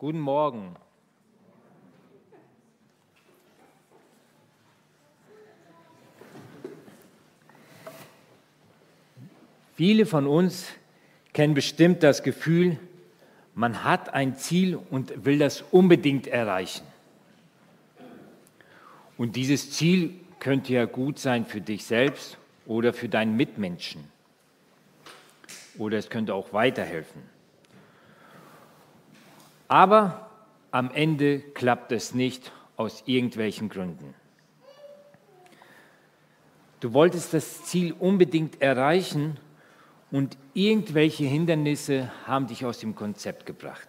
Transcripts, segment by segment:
Guten Morgen. Viele von uns kennen bestimmt das Gefühl, man hat ein Ziel und will das unbedingt erreichen. Und dieses Ziel könnte ja gut sein für dich selbst oder für deinen Mitmenschen. Oder es könnte auch weiterhelfen. Aber am Ende klappt es nicht aus irgendwelchen Gründen. Du wolltest das Ziel unbedingt erreichen und irgendwelche Hindernisse haben dich aus dem Konzept gebracht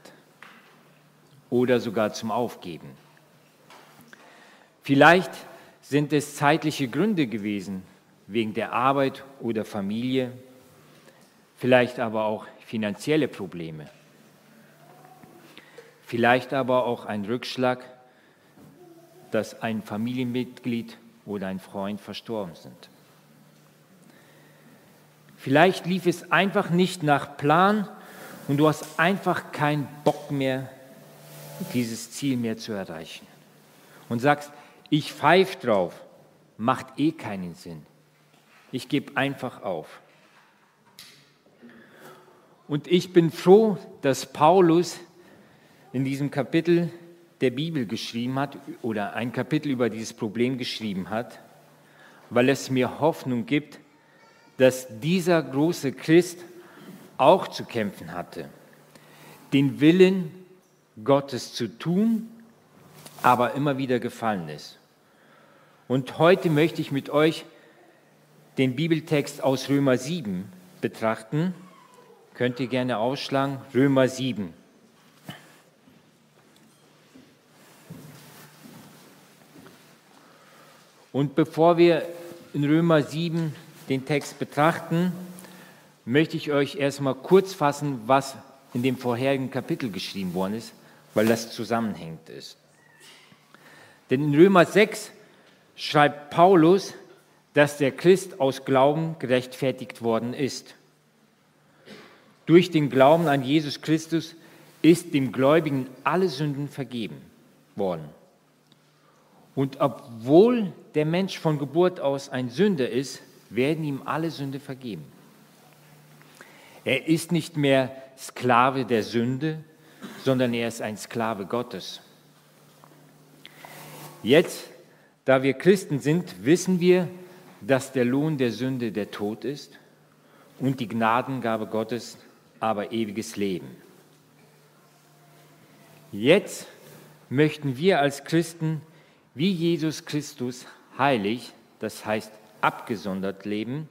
oder sogar zum Aufgeben. Vielleicht sind es zeitliche Gründe gewesen, wegen der Arbeit oder Familie, vielleicht aber auch finanzielle Probleme. Vielleicht aber auch ein Rückschlag, dass ein Familienmitglied oder ein Freund verstorben sind. Vielleicht lief es einfach nicht nach Plan und du hast einfach keinen Bock mehr, dieses Ziel mehr zu erreichen. Und sagst, ich pfeife drauf, macht eh keinen Sinn. Ich gebe einfach auf. Und ich bin froh, dass Paulus in diesem Kapitel der Bibel geschrieben hat oder ein Kapitel über dieses Problem geschrieben hat, weil es mir Hoffnung gibt, dass dieser große Christ auch zu kämpfen hatte, den Willen Gottes zu tun, aber immer wieder gefallen ist. Und heute möchte ich mit euch den Bibeltext aus Römer 7 betrachten. Könnt ihr gerne ausschlagen, Römer 7. Und bevor wir in Römer 7 den Text betrachten, möchte ich euch erstmal kurz fassen, was in dem vorherigen Kapitel geschrieben worden ist, weil das zusammenhängt ist. Denn in Römer 6 schreibt Paulus, dass der Christ aus Glauben gerechtfertigt worden ist. Durch den Glauben an Jesus Christus ist dem Gläubigen alle Sünden vergeben worden. Und obwohl der Mensch von Geburt aus ein Sünder ist, werden ihm alle Sünde vergeben. Er ist nicht mehr Sklave der Sünde, sondern er ist ein Sklave Gottes. Jetzt, da wir Christen sind, wissen wir, dass der Lohn der Sünde der Tod ist und die Gnadengabe Gottes aber ewiges Leben. Jetzt möchten wir als Christen wie Jesus Christus heilig, das heißt abgesondert leben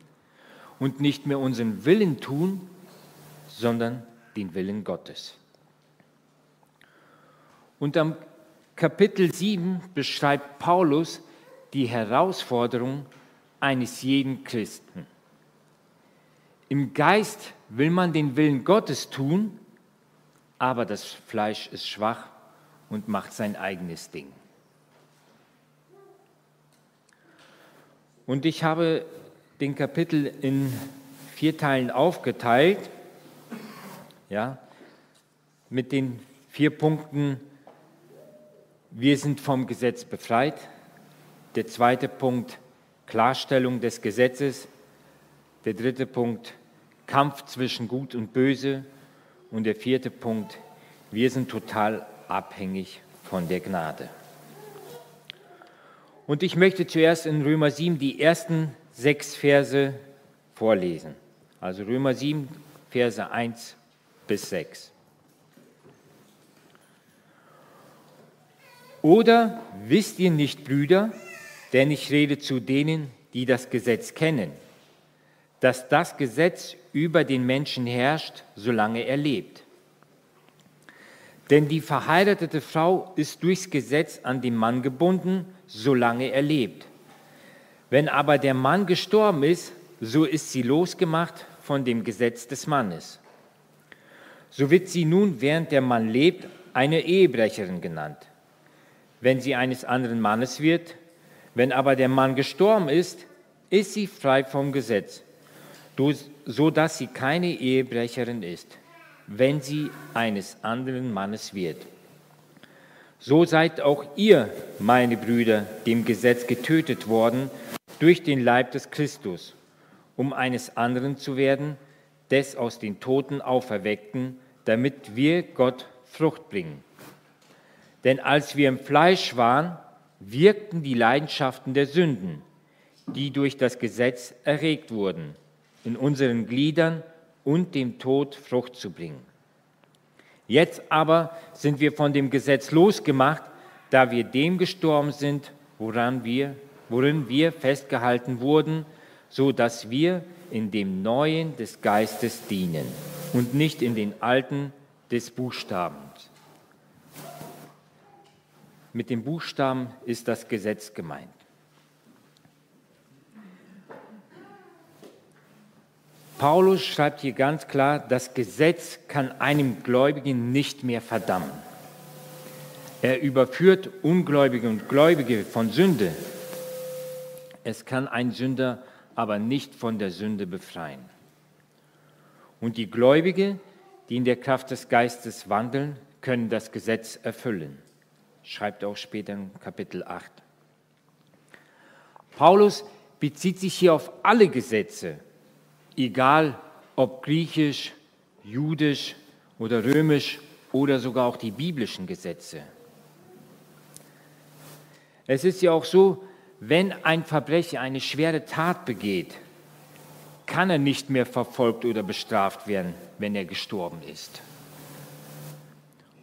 und nicht mehr unseren Willen tun, sondern den Willen Gottes. Und am Kapitel 7 beschreibt Paulus die Herausforderung eines jeden Christen. Im Geist will man den Willen Gottes tun, aber das Fleisch ist schwach und macht sein eigenes Ding. Und ich habe den Kapitel in vier Teilen aufgeteilt, ja, mit den vier Punkten, wir sind vom Gesetz befreit. Der zweite Punkt, Klarstellung des Gesetzes. Der dritte Punkt, Kampf zwischen Gut und Böse. Und der vierte Punkt, wir sind total abhängig von der Gnade. Und ich möchte zuerst in Römer 7 die ersten sechs Verse vorlesen. Also Römer 7, Verse 1 bis 6. Oder wisst ihr nicht, Brüder, denn ich rede zu denen, die das Gesetz kennen, dass das Gesetz über den Menschen herrscht, solange er lebt. Denn die verheiratete Frau ist durchs Gesetz an den Mann gebunden, solange er lebt. Wenn aber der Mann gestorben ist, so ist sie losgemacht von dem Gesetz des Mannes. So wird sie nun, während der Mann lebt, eine Ehebrecherin genannt, wenn sie eines anderen Mannes wird. Wenn aber der Mann gestorben ist, ist sie frei vom Gesetz, so dass sie keine Ehebrecherin ist, wenn sie eines anderen Mannes wird. So seid auch ihr, meine Brüder, dem Gesetz getötet worden durch den Leib des Christus, um eines anderen zu werden, des aus den Toten auferweckten, damit wir Gott Frucht bringen. Denn als wir im Fleisch waren, wirkten die Leidenschaften der Sünden, die durch das Gesetz erregt wurden, in unseren Gliedern und dem Tod Frucht zu bringen. Jetzt aber sind wir von dem Gesetz losgemacht, da wir dem gestorben sind, woran wir, worin wir festgehalten wurden, so dass wir in dem Neuen des Geistes dienen und nicht in den Alten des Buchstabens. Mit dem Buchstaben ist das Gesetz gemeint. Paulus schreibt hier ganz klar, das Gesetz kann einem Gläubigen nicht mehr verdammen. Er überführt Ungläubige und Gläubige von Sünde. Es kann ein Sünder aber nicht von der Sünde befreien. Und die Gläubige, die in der Kraft des Geistes wandeln, können das Gesetz erfüllen, schreibt auch später in Kapitel 8. Paulus bezieht sich hier auf alle Gesetze, egal ob griechisch, judisch oder römisch oder sogar auch die biblischen Gesetze. Es ist ja auch so, wenn ein Verbrecher eine schwere Tat begeht, kann er nicht mehr verfolgt oder bestraft werden, wenn er gestorben ist.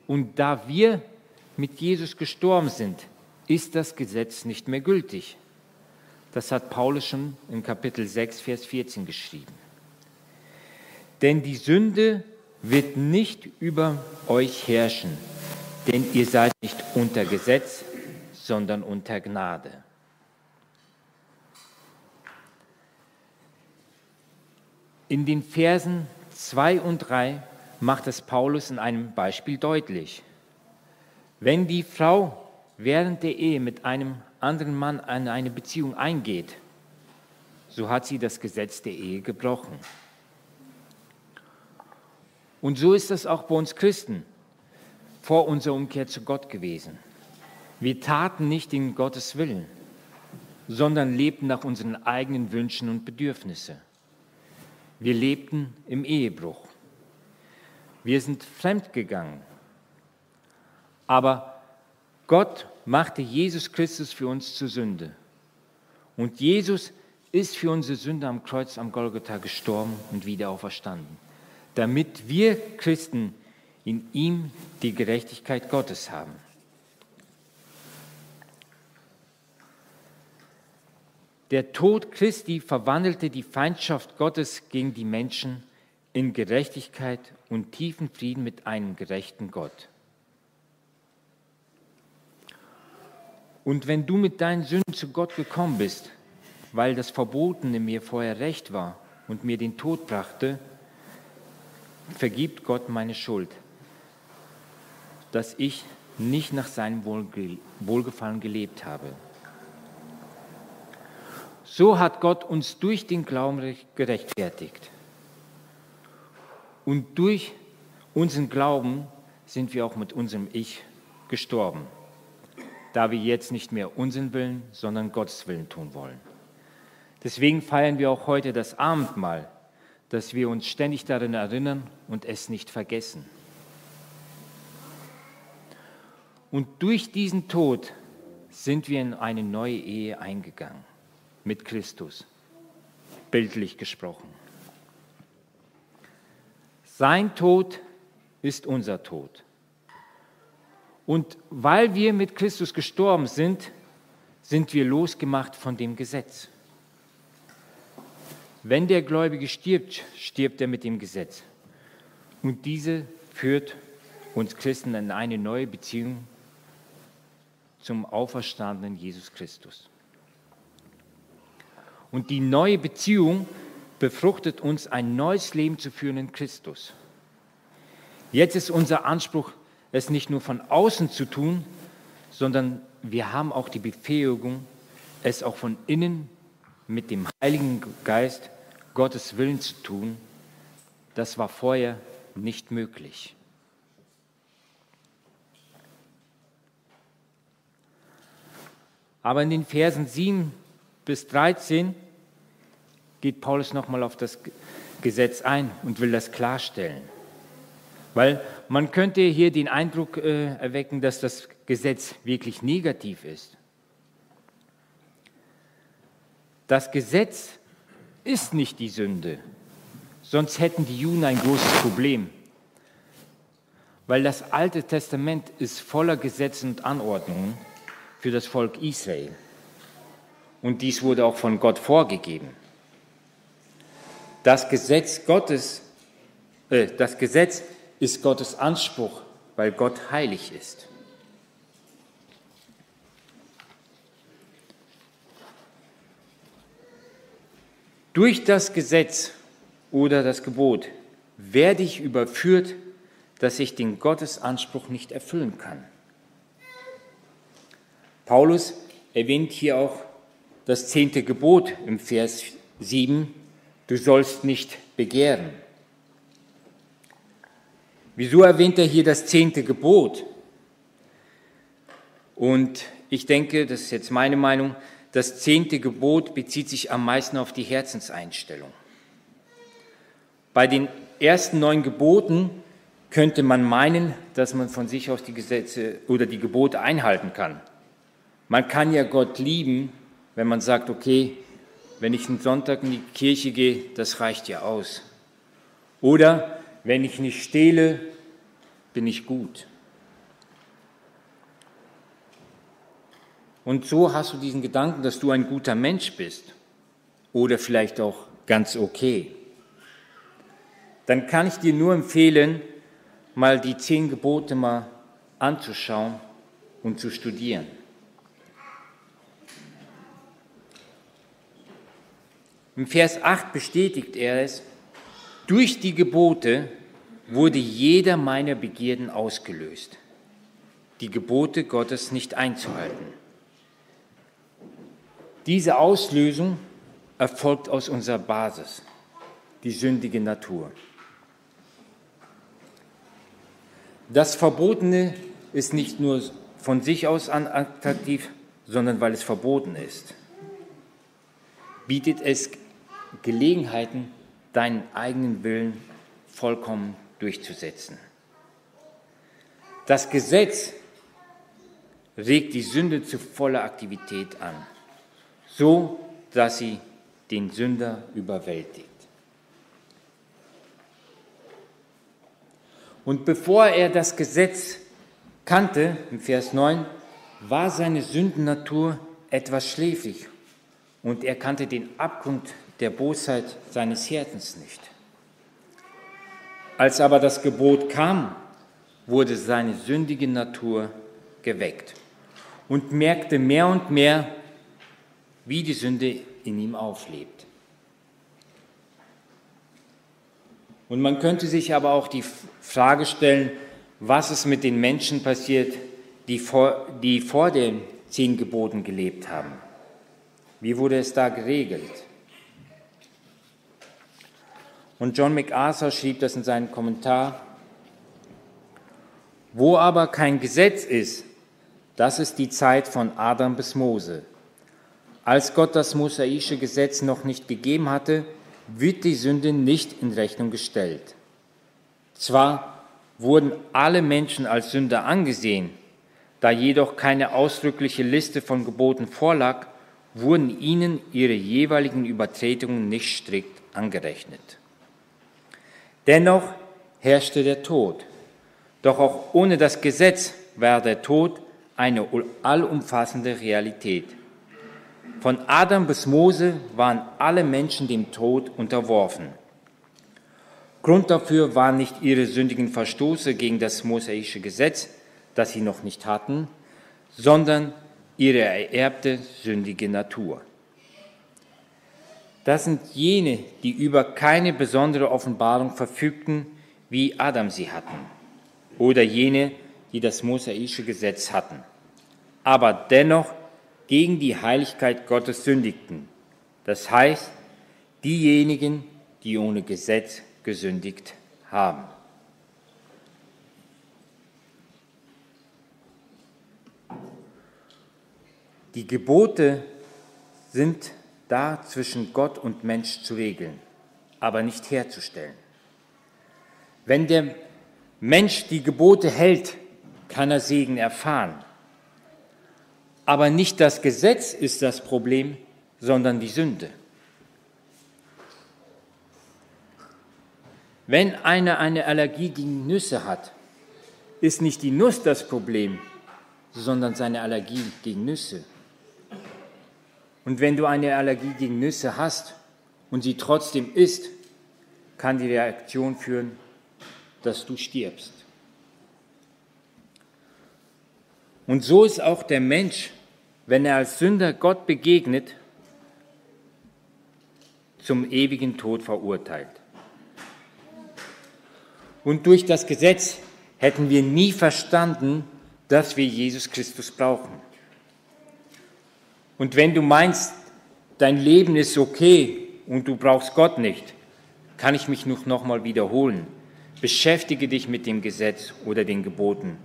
Und da wir mit Jesus gestorben sind, ist das Gesetz nicht mehr gültig. Das hat Paulus schon in Kapitel 6, Vers 14 geschrieben. Denn die Sünde wird nicht über euch herrschen, denn ihr seid nicht unter Gesetz, sondern unter Gnade. In den Versen 2 und 3 macht es Paulus in einem Beispiel deutlich. Wenn die Frau während der Ehe mit einem anderen Mann in eine Beziehung eingeht, so hat sie das Gesetz der Ehe gebrochen. Und so ist das auch bei uns Christen vor unserer Umkehr zu Gott gewesen. Wir taten nicht in Gottes Willen, sondern lebten nach unseren eigenen Wünschen und Bedürfnissen. Wir lebten im Ehebruch. Wir sind fremdgegangen. Aber Gott machte Jesus Christus für uns zur Sünde. Und Jesus ist für unsere Sünde am Kreuz am Golgotha gestorben und wieder auferstanden damit wir Christen in ihm die Gerechtigkeit Gottes haben. Der Tod Christi verwandelte die Feindschaft Gottes gegen die Menschen in Gerechtigkeit und tiefen Frieden mit einem gerechten Gott. Und wenn du mit deinen Sünden zu Gott gekommen bist, weil das Verbotene mir vorher recht war und mir den Tod brachte, vergibt Gott meine Schuld, dass ich nicht nach seinem Wohlgefallen gelebt habe. So hat Gott uns durch den Glauben gerechtfertigt. Und durch unseren Glauben sind wir auch mit unserem Ich gestorben, da wir jetzt nicht mehr unseren Willen, sondern Gottes Willen tun wollen. Deswegen feiern wir auch heute das Abendmahl dass wir uns ständig daran erinnern und es nicht vergessen. Und durch diesen Tod sind wir in eine neue Ehe eingegangen mit Christus, bildlich gesprochen. Sein Tod ist unser Tod. Und weil wir mit Christus gestorben sind, sind wir losgemacht von dem Gesetz. Wenn der Gläubige stirbt, stirbt er mit dem Gesetz. Und diese führt uns Christen in eine neue Beziehung zum auferstandenen Jesus Christus. Und die neue Beziehung befruchtet uns, ein neues Leben zu führen in Christus. Jetzt ist unser Anspruch, es nicht nur von außen zu tun, sondern wir haben auch die Befähigung, es auch von innen mit dem Heiligen Geist Gottes Willen zu tun, das war vorher nicht möglich. Aber in den Versen 7 bis 13 geht Paulus nochmal auf das Gesetz ein und will das klarstellen. Weil man könnte hier den Eindruck äh, erwecken, dass das Gesetz wirklich negativ ist. Das Gesetz ist nicht die Sünde, sonst hätten die Juden ein großes Problem. Weil das Alte Testament ist voller Gesetze und Anordnungen für das Volk Israel. Und dies wurde auch von Gott vorgegeben. Das Gesetz Gottes, äh, das Gesetz ist Gottes Anspruch, weil Gott heilig ist. Durch das Gesetz oder das Gebot werde ich überführt, dass ich den Gottesanspruch nicht erfüllen kann. Paulus erwähnt hier auch das zehnte Gebot im Vers 7, du sollst nicht begehren. Wieso erwähnt er hier das zehnte Gebot? Und ich denke, das ist jetzt meine Meinung, das zehnte Gebot bezieht sich am meisten auf die Herzenseinstellung. Bei den ersten neun Geboten könnte man meinen, dass man von sich aus die Gesetze oder die Gebote einhalten kann. Man kann ja Gott lieben, wenn man sagt, okay, wenn ich einen Sonntag in die Kirche gehe, das reicht ja aus. Oder wenn ich nicht stehle, bin ich gut. Und so hast du diesen Gedanken, dass du ein guter Mensch bist oder vielleicht auch ganz okay. Dann kann ich dir nur empfehlen, mal die zehn Gebote mal anzuschauen und zu studieren. Im Vers 8 bestätigt er es, durch die Gebote wurde jeder meiner Begierden ausgelöst, die Gebote Gottes nicht einzuhalten. Diese Auslösung erfolgt aus unserer Basis, die sündige Natur. Das Verbotene ist nicht nur von sich aus attraktiv, sondern weil es verboten ist. Bietet es Gelegenheiten, deinen eigenen Willen vollkommen durchzusetzen. Das Gesetz regt die Sünde zu voller Aktivität an so dass sie den Sünder überwältigt. Und bevor er das Gesetz kannte, im Vers 9, war seine Sündennatur etwas schläfrig und er kannte den Abgrund der Bosheit seines Herzens nicht. Als aber das Gebot kam, wurde seine sündige Natur geweckt und merkte mehr und mehr, wie die Sünde in ihm auflebt. Und man könnte sich aber auch die Frage stellen, was ist mit den Menschen passiert, die vor, die vor den zehn Geboten gelebt haben. Wie wurde es da geregelt? Und John MacArthur schrieb das in seinem Kommentar. Wo aber kein Gesetz ist, das ist die Zeit von Adam bis Mose. Als Gott das mosaische Gesetz noch nicht gegeben hatte, wird die Sünde nicht in Rechnung gestellt. Zwar wurden alle Menschen als Sünder angesehen, da jedoch keine ausdrückliche Liste von Geboten vorlag, wurden ihnen ihre jeweiligen Übertretungen nicht strikt angerechnet. Dennoch herrschte der Tod. Doch auch ohne das Gesetz war der Tod eine allumfassende Realität. Von Adam bis Mose waren alle Menschen dem Tod unterworfen. Grund dafür waren nicht ihre sündigen Verstoße gegen das mosaische Gesetz, das sie noch nicht hatten, sondern ihre ererbte sündige Natur. Das sind jene, die über keine besondere Offenbarung verfügten, wie Adam sie hatten, oder jene, die das mosaische Gesetz hatten, aber dennoch gegen die Heiligkeit Gottes sündigten. Das heißt, diejenigen, die ohne Gesetz gesündigt haben. Die Gebote sind da zwischen Gott und Mensch zu regeln, aber nicht herzustellen. Wenn der Mensch die Gebote hält, kann er Segen erfahren. Aber nicht das Gesetz ist das Problem, sondern die Sünde. Wenn einer eine Allergie gegen Nüsse hat, ist nicht die Nuss das Problem, sondern seine Allergie gegen Nüsse. Und wenn du eine Allergie gegen Nüsse hast und sie trotzdem isst, kann die Reaktion führen, dass du stirbst. Und so ist auch der Mensch, wenn er als Sünder Gott begegnet, zum ewigen Tod verurteilt. Und durch das Gesetz hätten wir nie verstanden, dass wir Jesus Christus brauchen. Und wenn du meinst, dein Leben ist okay und du brauchst Gott nicht, kann ich mich noch mal wiederholen. Beschäftige dich mit dem Gesetz oder den Geboten,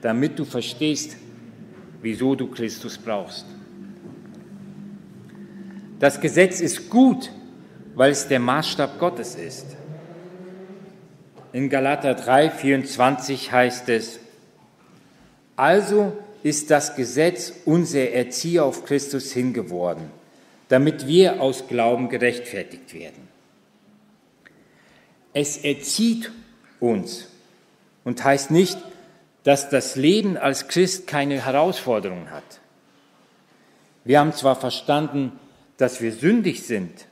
damit du verstehst, wieso du Christus brauchst. Das Gesetz ist gut, weil es der Maßstab Gottes ist. In Galater 3, 24 heißt es, also ist das Gesetz unser Erzieher auf Christus hingeworden, damit wir aus Glauben gerechtfertigt werden. Es erzieht uns und heißt nicht, dass das Leben als Christ keine Herausforderungen hat. Wir haben zwar verstanden, dass wir sündig sind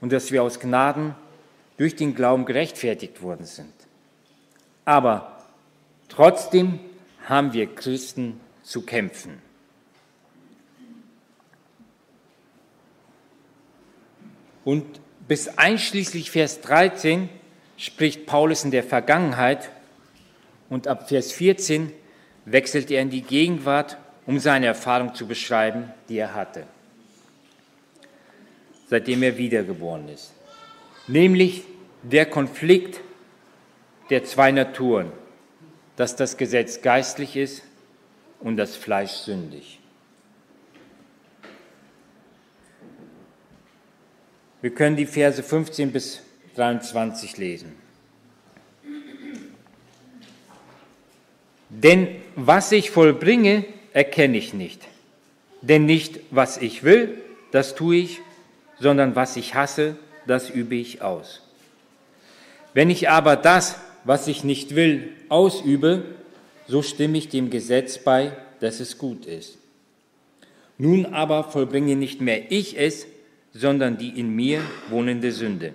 und dass wir aus Gnaden durch den Glauben gerechtfertigt worden sind. Aber trotzdem haben wir Christen zu kämpfen. Und bis einschließlich Vers 13 spricht Paulus in der Vergangenheit und ab Vers 14 wechselt er in die Gegenwart, um seine Erfahrung zu beschreiben, die er hatte, seitdem er wiedergeboren ist. Nämlich der Konflikt der zwei Naturen, dass das Gesetz geistlich ist und das Fleisch sündig. Wir können die Verse 15 bis 23 lesen. Denn was ich vollbringe, erkenne ich nicht. Denn nicht, was ich will, das tue ich, sondern was ich hasse, das übe ich aus. Wenn ich aber das, was ich nicht will, ausübe, so stimme ich dem Gesetz bei, dass es gut ist. Nun aber vollbringe nicht mehr ich es, sondern die in mir wohnende Sünde.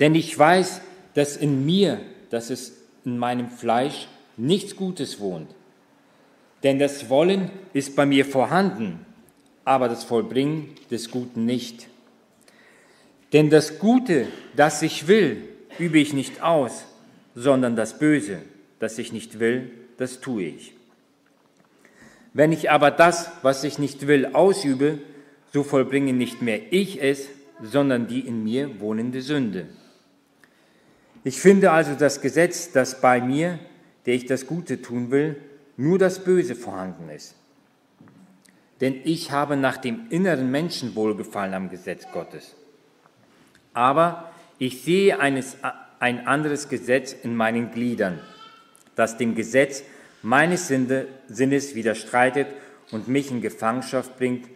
Denn ich weiß, dass in mir, dass es in meinem Fleisch nichts Gutes wohnt. Denn das Wollen ist bei mir vorhanden, aber das Vollbringen des Guten nicht. Denn das Gute, das ich will, übe ich nicht aus, sondern das Böse, das ich nicht will, das tue ich. Wenn ich aber das, was ich nicht will, ausübe, so vollbringe nicht mehr ich es, sondern die in mir wohnende Sünde. Ich finde also das Gesetz, das bei mir, der ich das Gute tun will, nur das Böse vorhanden ist. Denn ich habe nach dem inneren Menschen wohlgefallen am Gesetz Gottes. Aber ich sehe eines, ein anderes Gesetz in meinen Gliedern, das dem Gesetz meines Sinnes widerstreitet und mich in Gefangenschaft bringt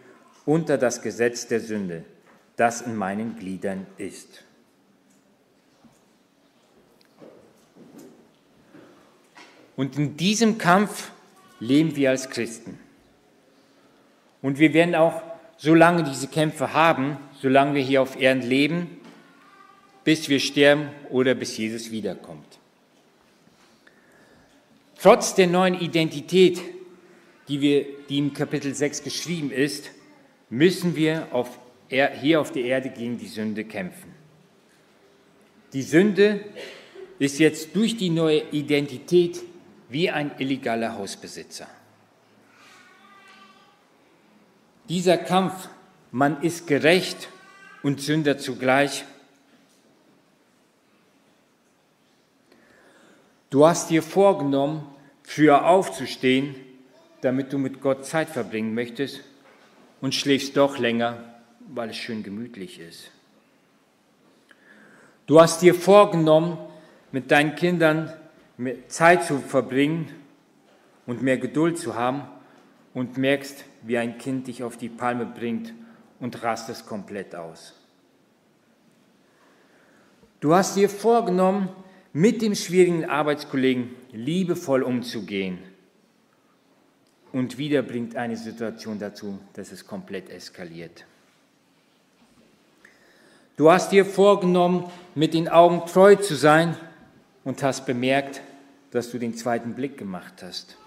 unter das Gesetz der Sünde, das in meinen Gliedern ist. Und in diesem Kampf leben wir als Christen. Und wir werden auch, solange diese Kämpfe haben, solange wir hier auf Erden leben, bis wir sterben oder bis Jesus wiederkommt. Trotz der neuen Identität, die, wir, die im Kapitel 6 geschrieben ist, müssen wir auf, hier auf der Erde gegen die Sünde kämpfen. Die Sünde ist jetzt durch die neue Identität wie ein illegaler Hausbesitzer. Dieser Kampf, man ist gerecht und Sünder zugleich, Du hast dir vorgenommen, früher aufzustehen damit du mit Gott Zeit verbringen möchtest und schläfst doch länger, weil es schön gemütlich ist. Du hast dir vorgenommen, mit deinen Kindern Zeit zu verbringen und mehr Geduld zu haben und merkst, wie ein Kind dich auf die Palme bringt und rastest komplett aus. Du hast dir vorgenommen, mit dem schwierigen Arbeitskollegen liebevoll umzugehen. Und wieder bringt eine Situation dazu, dass es komplett eskaliert. Du hast dir vorgenommen, mit den Augen treu zu sein und hast bemerkt, dass du den zweiten Blick gemacht hast.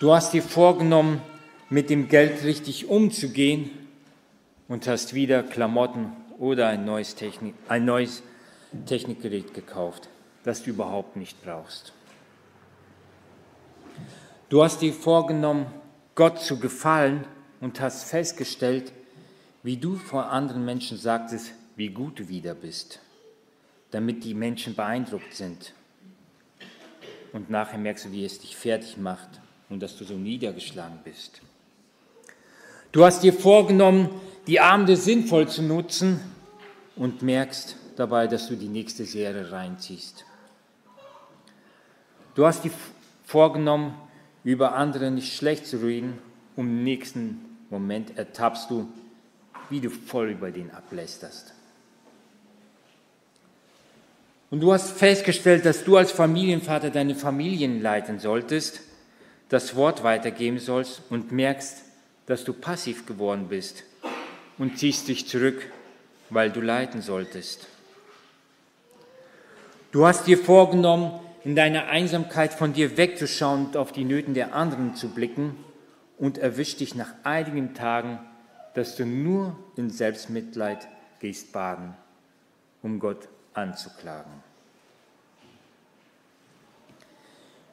Du hast dir vorgenommen, mit dem Geld richtig umzugehen und hast wieder Klamotten oder ein neues, Technik, ein neues Technikgerät gekauft, das du überhaupt nicht brauchst. Du hast dir vorgenommen, Gott zu gefallen und hast festgestellt, wie du vor anderen Menschen sagtest, wie gut du wieder bist, damit die Menschen beeindruckt sind. Und nachher merkst du, wie es dich fertig macht und dass du so niedergeschlagen bist. Du hast dir vorgenommen, die Abende sinnvoll zu nutzen und merkst dabei, dass du die nächste Serie reinziehst. Du hast dir vorgenommen, über andere nicht schlecht zu reden, um im nächsten Moment ertappst du, wie du voll über den ablästerst. Und du hast festgestellt, dass du als Familienvater deine Familien leiten solltest, das Wort weitergeben sollst und merkst, dass du passiv geworden bist und ziehst dich zurück, weil du leiten solltest. Du hast dir vorgenommen, in deiner Einsamkeit von dir wegzuschauen und auf die Nöten der anderen zu blicken und erwischt dich nach einigen Tagen, dass du nur in Selbstmitleid gehst baden, um Gott anzuklagen.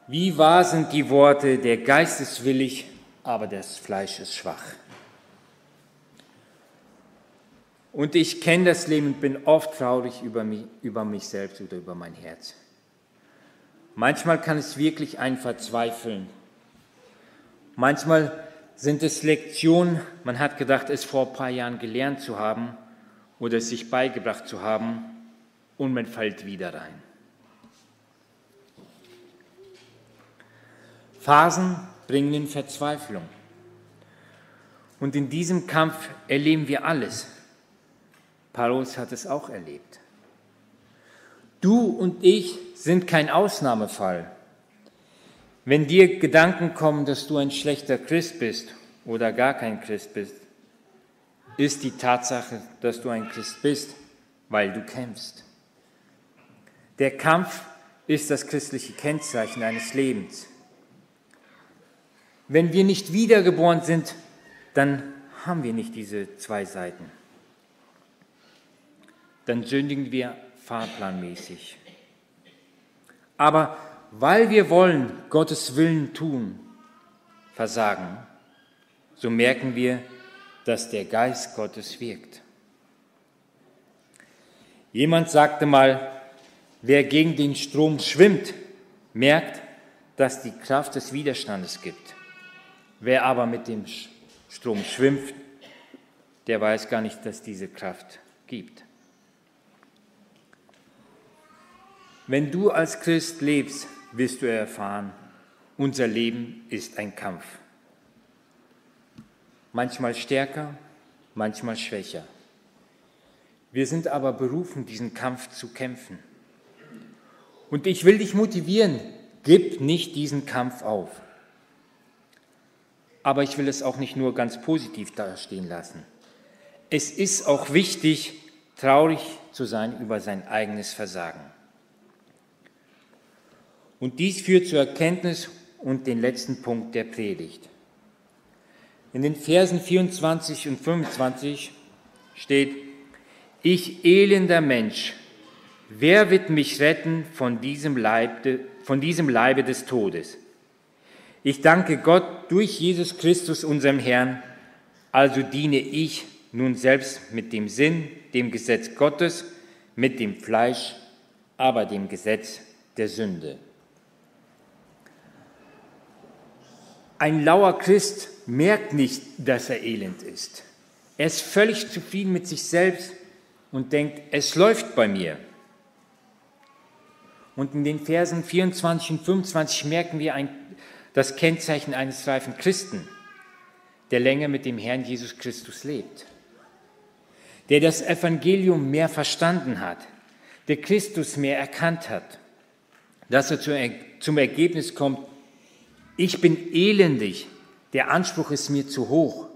Wie wahr sind die Worte, der Geist ist willig, aber das Fleisch ist schwach. Und ich kenne das Leben und bin oft traurig über mich, über mich selbst oder über mein Herz. Manchmal kann es wirklich ein Verzweifeln. Manchmal sind es Lektionen, man hat gedacht, es vor ein paar Jahren gelernt zu haben oder es sich beigebracht zu haben und man fällt wieder rein. Phasen bringen in Verzweiflung. Und in diesem Kampf erleben wir alles. Paulus hat es auch erlebt. Du und ich sind kein Ausnahmefall. Wenn dir Gedanken kommen, dass du ein schlechter Christ bist oder gar kein Christ bist, ist die Tatsache, dass du ein Christ bist, weil du kämpfst. Der Kampf ist das christliche Kennzeichen eines Lebens. Wenn wir nicht wiedergeboren sind, dann haben wir nicht diese zwei Seiten. Dann sündigen wir fahrplanmäßig. Aber weil wir wollen Gottes Willen tun, versagen, so merken wir, dass der Geist Gottes wirkt. Jemand sagte mal, wer gegen den Strom schwimmt, merkt, dass die Kraft des Widerstandes gibt. Wer aber mit dem Strom schwimmt, der weiß gar nicht, dass diese Kraft gibt. Wenn du als Christ lebst, wirst du erfahren, unser Leben ist ein Kampf. Manchmal stärker, manchmal schwächer. Wir sind aber berufen, diesen Kampf zu kämpfen. Und ich will dich motivieren, gib nicht diesen Kampf auf. Aber ich will es auch nicht nur ganz positiv dastehen lassen. Es ist auch wichtig, traurig zu sein über sein eigenes Versagen. Und dies führt zur Erkenntnis und den letzten Punkt der Predigt. In den Versen 24 und 25 steht, ich elender Mensch, wer wird mich retten von diesem, Leib, von diesem Leibe des Todes? Ich danke Gott durch Jesus Christus, unserem Herrn, also diene ich nun selbst mit dem Sinn, dem Gesetz Gottes, mit dem Fleisch, aber dem Gesetz der Sünde. Ein lauer Christ merkt nicht, dass er elend ist. Er ist völlig zufrieden mit sich selbst und denkt, es läuft bei mir. Und in den Versen 24 und 25 merken wir ein, das Kennzeichen eines reifen Christen, der länger mit dem Herrn Jesus Christus lebt, der das Evangelium mehr verstanden hat, der Christus mehr erkannt hat, dass er zum Ergebnis kommt, ich bin elendig, der Anspruch ist mir zu hoch,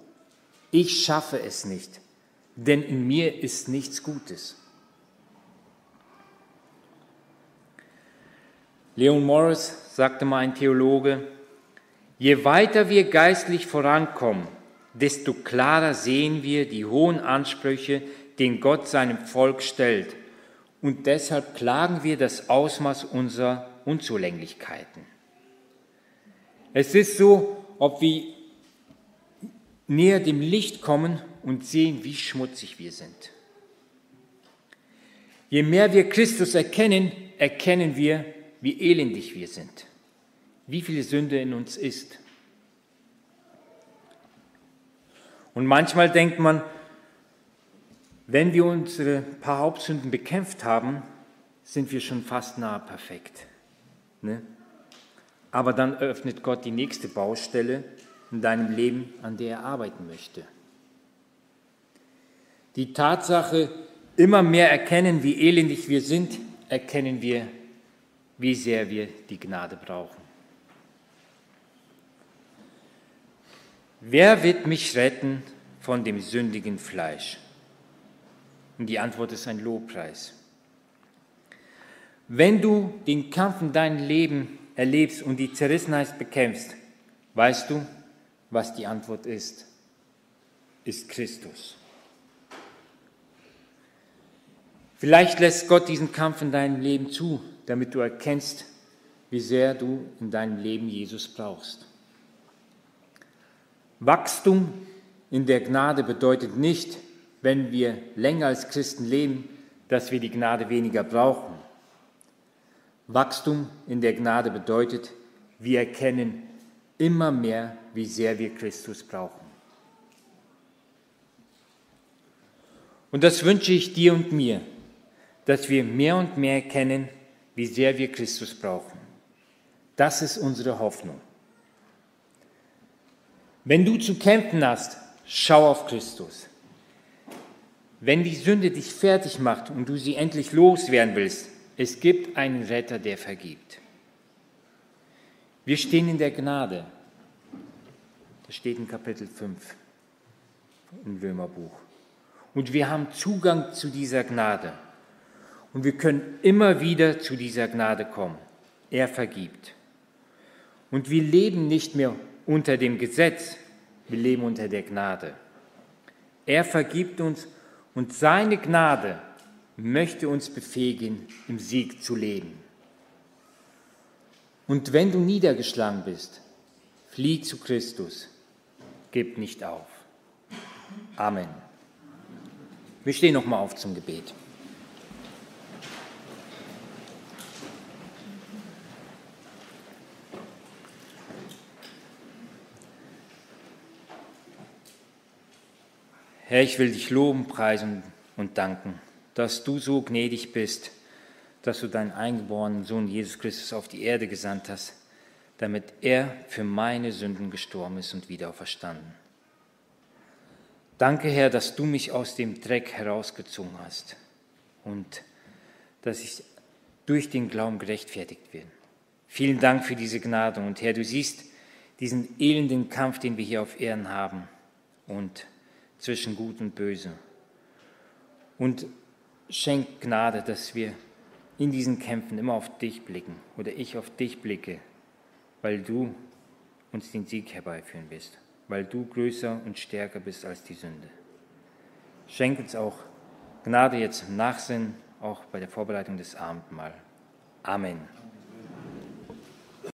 ich schaffe es nicht, denn in mir ist nichts Gutes. Leon Morris sagte mal ein Theologe, je weiter wir geistlich vorankommen, desto klarer sehen wir die hohen Ansprüche, den Gott seinem Volk stellt. Und deshalb klagen wir das Ausmaß unserer Unzulänglichkeiten. Es ist so, ob wir näher dem Licht kommen und sehen, wie schmutzig wir sind. Je mehr wir Christus erkennen, erkennen wir, wie elendig wir sind, wie viel Sünde in uns ist. Und manchmal denkt man, wenn wir unsere paar Hauptsünden bekämpft haben, sind wir schon fast nahe perfekt. Ne? Aber dann öffnet Gott die nächste Baustelle in deinem Leben, an der er arbeiten möchte. Die Tatsache, immer mehr erkennen, wie elendig wir sind, erkennen wir, wie sehr wir die Gnade brauchen. Wer wird mich retten von dem sündigen Fleisch? Und die Antwort ist ein Lobpreis. Wenn du den Kampf in deinem Leben erlebst und die Zerrissenheit bekämpfst, weißt du, was die Antwort ist? Ist Christus. Vielleicht lässt Gott diesen Kampf in deinem Leben zu, damit du erkennst, wie sehr du in deinem Leben Jesus brauchst. Wachstum in der Gnade bedeutet nicht, wenn wir länger als Christen leben, dass wir die Gnade weniger brauchen. Wachstum in der Gnade bedeutet, wir erkennen immer mehr, wie sehr wir Christus brauchen. Und das wünsche ich dir und mir, dass wir mehr und mehr erkennen, wie sehr wir Christus brauchen. Das ist unsere Hoffnung. Wenn du zu kämpfen hast, schau auf Christus. Wenn die Sünde dich fertig macht und du sie endlich loswerden willst, es gibt einen Retter, der vergibt. Wir stehen in der Gnade. Das steht in Kapitel 5 im Römerbuch. Und wir haben Zugang zu dieser Gnade. Und wir können immer wieder zu dieser Gnade kommen. Er vergibt. Und wir leben nicht mehr unter dem Gesetz, wir leben unter der Gnade. Er vergibt uns und seine Gnade möchte uns befähigen, im Sieg zu leben. Und wenn du niedergeschlagen bist, flieh zu Christus, gib nicht auf. Amen. Wir stehen nochmal auf zum Gebet. Herr, ich will dich loben, preisen und danken, dass du so gnädig bist, dass du deinen eingeborenen Sohn Jesus Christus auf die Erde gesandt hast, damit er für meine Sünden gestorben ist und wieder auferstanden. Danke, Herr, dass du mich aus dem Dreck herausgezogen hast und dass ich durch den Glauben gerechtfertigt bin. Vielen Dank für diese Gnade und Herr, du siehst diesen elenden Kampf, den wir hier auf Erden haben und zwischen Gut und Böse. Und schenk Gnade, dass wir in diesen Kämpfen immer auf dich blicken oder ich auf dich blicke, weil du uns den Sieg herbeiführen wirst, weil du größer und stärker bist als die Sünde. Schenk uns auch Gnade jetzt im Nachsinn, auch bei der Vorbereitung des Abendmahl. Amen.